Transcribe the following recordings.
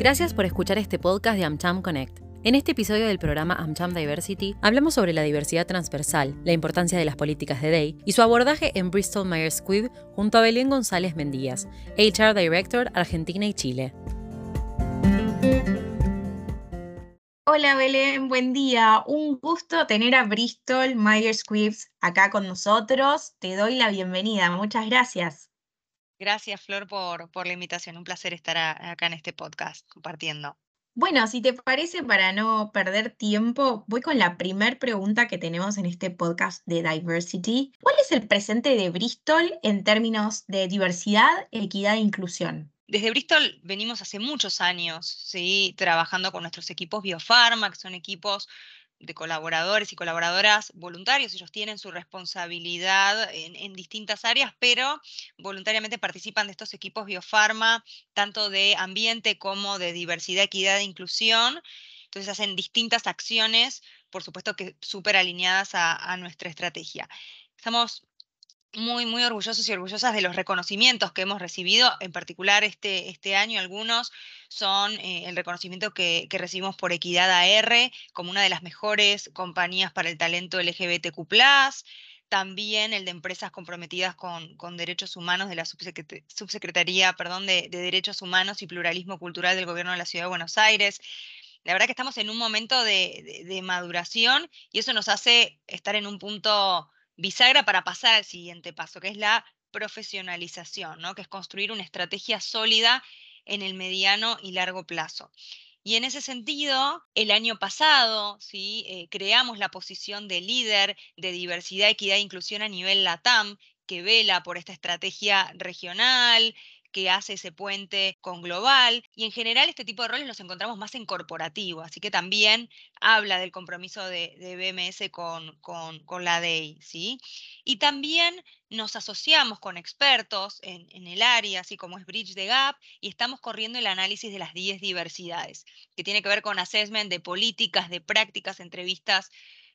Gracias por escuchar este podcast de AmCham Connect. En este episodio del programa AmCham Diversity hablamos sobre la diversidad transversal, la importancia de las políticas de Day y su abordaje en Bristol Myers Squibb junto a Belén González Mendías, HR Director Argentina y Chile. Hola Belén, buen día. Un gusto tener a Bristol Myers Squibb acá con nosotros. Te doy la bienvenida. Muchas gracias. Gracias, Flor, por, por la invitación. Un placer estar acá en este podcast compartiendo. Bueno, si te parece, para no perder tiempo, voy con la primer pregunta que tenemos en este podcast de Diversity. ¿Cuál es el presente de Bristol en términos de diversidad, equidad e inclusión? Desde Bristol venimos hace muchos años, ¿sí? trabajando con nuestros equipos Biofarma, que son equipos de colaboradores y colaboradoras voluntarios, ellos tienen su responsabilidad en, distintas áreas, pero voluntariamente participan de estos equipos biofarma, tanto de ambiente como de diversidad, equidad e inclusión. Entonces hacen distintas acciones, por supuesto que súper alineadas a, a nuestra estrategia. Estamos muy, muy orgullosos y orgullosas de los reconocimientos que hemos recibido, en particular este, este año algunos son eh, el reconocimiento que, recibimos por Equidad AR como una de las mejores compañías para el talento LGBTQ+, también el de empresas comprometidas con, con derechos humanos de la Subsecretaría perdón, de, Derechos Humanos y Pluralismo Cultural del Gobierno de la Ciudad de Buenos Aires. La verdad que estamos en un momento de, de maduración y eso nos hace estar en un punto bisagra para pasar al siguiente paso, que es la profesionalización, ¿no? que es construir una estrategia sólida en el mediano y largo plazo. Y en ese sentido, el año pasado ¿sí? Eh, creamos la posición de líder de diversidad, equidad e inclusión a nivel LATAM, que vela por esta estrategia regional, que hace ese puente con global. Y en general este tipo de roles los encontramos más en corporativo, así que también habla del compromiso de, BMS con, con, la DEI. ¿sí? Y también nos asociamos con expertos en, en, el área, así como es Bridge the Gap, y estamos corriendo el análisis de las 10 diversidades, que tiene que ver con assessment de políticas, de prácticas, entrevistas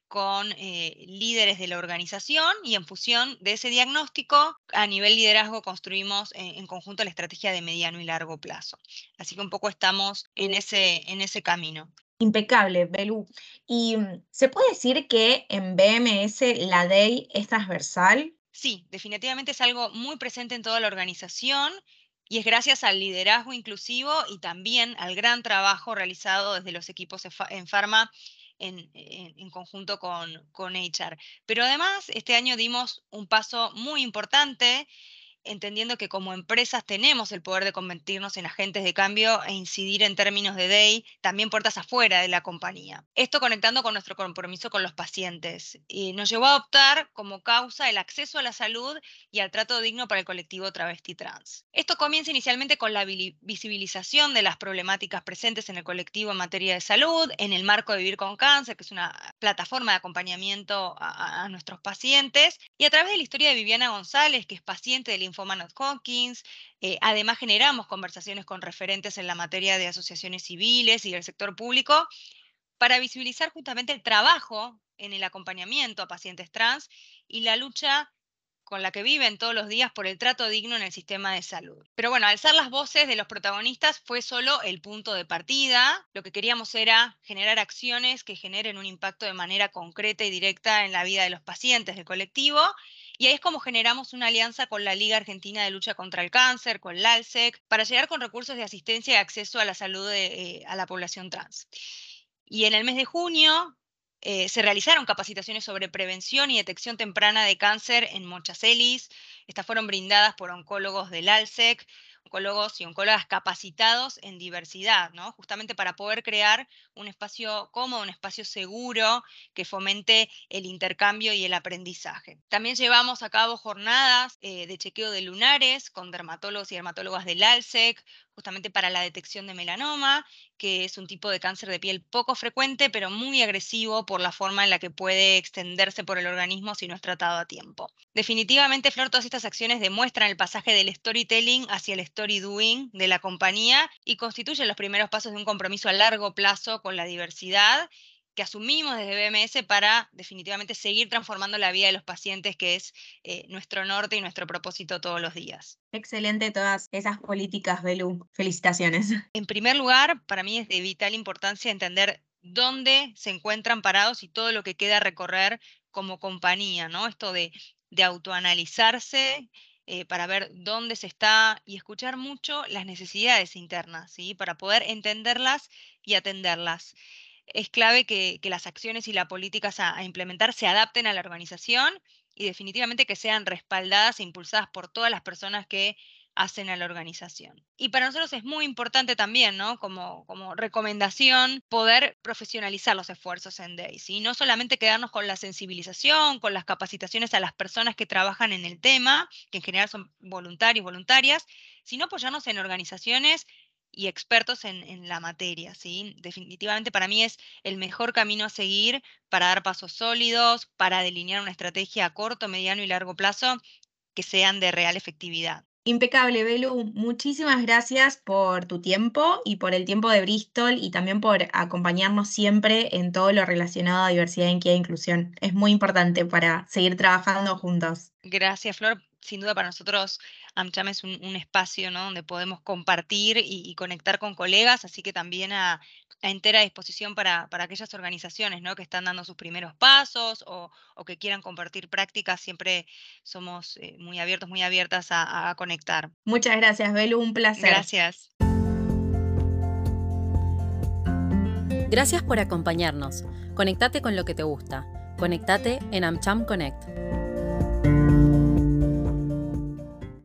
con eh, líderes de la organización y en función de ese diagnóstico, a nivel liderazgo construimos en, conjunto la estrategia de mediano y largo plazo. Así que un poco estamos en ese, en ese camino. Impecable, Belú. ¿Y mm, se puede decir que en BMS la DEI es transversal? Sí, definitivamente es algo muy presente en toda la organización y es gracias al liderazgo inclusivo y también al gran trabajo realizado desde los equipos en Pharma en, conjunto con, con HR. Pero además, este año dimos un paso muy importante entendiendo que como empresas tenemos el poder de convertirnos en agentes de cambio e incidir en términos de DEI también puertas afuera de la compañía. Esto conectando con nuestro compromiso con los pacientes. Y nos llevó a optar como causa el acceso a la salud y al trato digno para el colectivo travesti trans. Esto comienza inicialmente con la visibilización de las problemáticas presentes en el colectivo en materia de salud, en el marco de Vivir con Cáncer, que es una plataforma de acompañamiento a, nuestros pacientes, y a través de la historia de Viviana González, que es paciente del Linfoma Hawkins. Eh, además, generamos conversaciones con referentes en la materia de asociaciones civiles y del sector público para visibilizar justamente el trabajo en el acompañamiento a pacientes trans y la lucha con la que viven todos los días por el trato digno en el sistema de salud. Pero bueno, alzar las voces de los protagonistas fue solo el punto de partida. Lo que queríamos era generar acciones que generen un impacto de manera concreta y directa en la vida de los pacientes del colectivo y ahí es como generamos una alianza con la Liga Argentina de Lucha contra el Cáncer, con la ALSEC, para llegar con recursos de asistencia y acceso a la salud eh, a la población trans. Y en el mes de junio eh, se realizaron capacitaciones sobre prevención y detección temprana de cáncer en Monchacelis. Estas fueron brindadas por oncólogos del ALSEC, oncólogos y oncólogas capacitados en diversidad, ¿no? Justamente para poder crear un espacio cómodo, un espacio seguro que fomente el intercambio y el aprendizaje. También llevamos a cabo jornadas eh, de chequeo de lunares con dermatólogos y dermatólogas del ALSEC, justamente para la detección de melanoma, que es un tipo de cáncer de piel poco frecuente, pero muy agresivo por la forma en la que puede extenderse por el organismo si no es tratado a tiempo. Definitivamente, Flor, todas estas acciones demuestran el pasaje del storytelling hacia el story doing de la compañía y constituyen los primeros pasos de un compromiso a largo plazo con la diversidad que asumimos desde BMS para definitivamente seguir transformando la vida de los pacientes, que es eh, nuestro norte y nuestro propósito todos los días. Excelente todas esas políticas, Belu. Felicitaciones. En primer lugar, para mí es de vital importancia entender dónde se encuentran parados y todo lo que queda recorrer como compañía, ¿no? Esto de, de autoanalizarse eh, para ver dónde se está y escuchar mucho las necesidades internas, ¿sí? Para poder entenderlas y atenderlas es clave que, las acciones y las políticas a, implementar se adapten a la organización y definitivamente que sean respaldadas e impulsadas por todas las personas que hacen a la organización. Y para nosotros es muy importante también, ¿no? Como, como recomendación, poder profesionalizar los esfuerzos en DAIS y no solamente quedarnos con la sensibilización, con las capacitaciones a las personas que trabajan en el tema, que en general son voluntarios, voluntarias, sino apoyarnos en organizaciones y expertos en, la materia. ¿sí? Definitivamente para mí es el mejor camino a seguir para dar pasos sólidos, para delinear una estrategia a corto, mediano y largo plazo que sean de real efectividad. Impecable, Belu. Muchísimas gracias por tu tiempo y por el tiempo de Bristol y también por acompañarnos siempre en todo lo relacionado a diversidad, equidad e inclusión. Es muy importante para seguir trabajando juntos. Gracias, Flor sin duda para nosotros AmCham es un, espacio donde podemos compartir y, conectar con colegas, así que también a, entera disposición para, aquellas organizaciones ¿no? que están dando sus primeros pasos o, que quieran compartir prácticas, siempre somos eh, muy abiertos, muy abiertas a, a conectar. Muchas gracias, Belu, un placer. Gracias. Gracias por acompañarnos. Conectate con lo que te gusta. Conectate en AmCham Connect.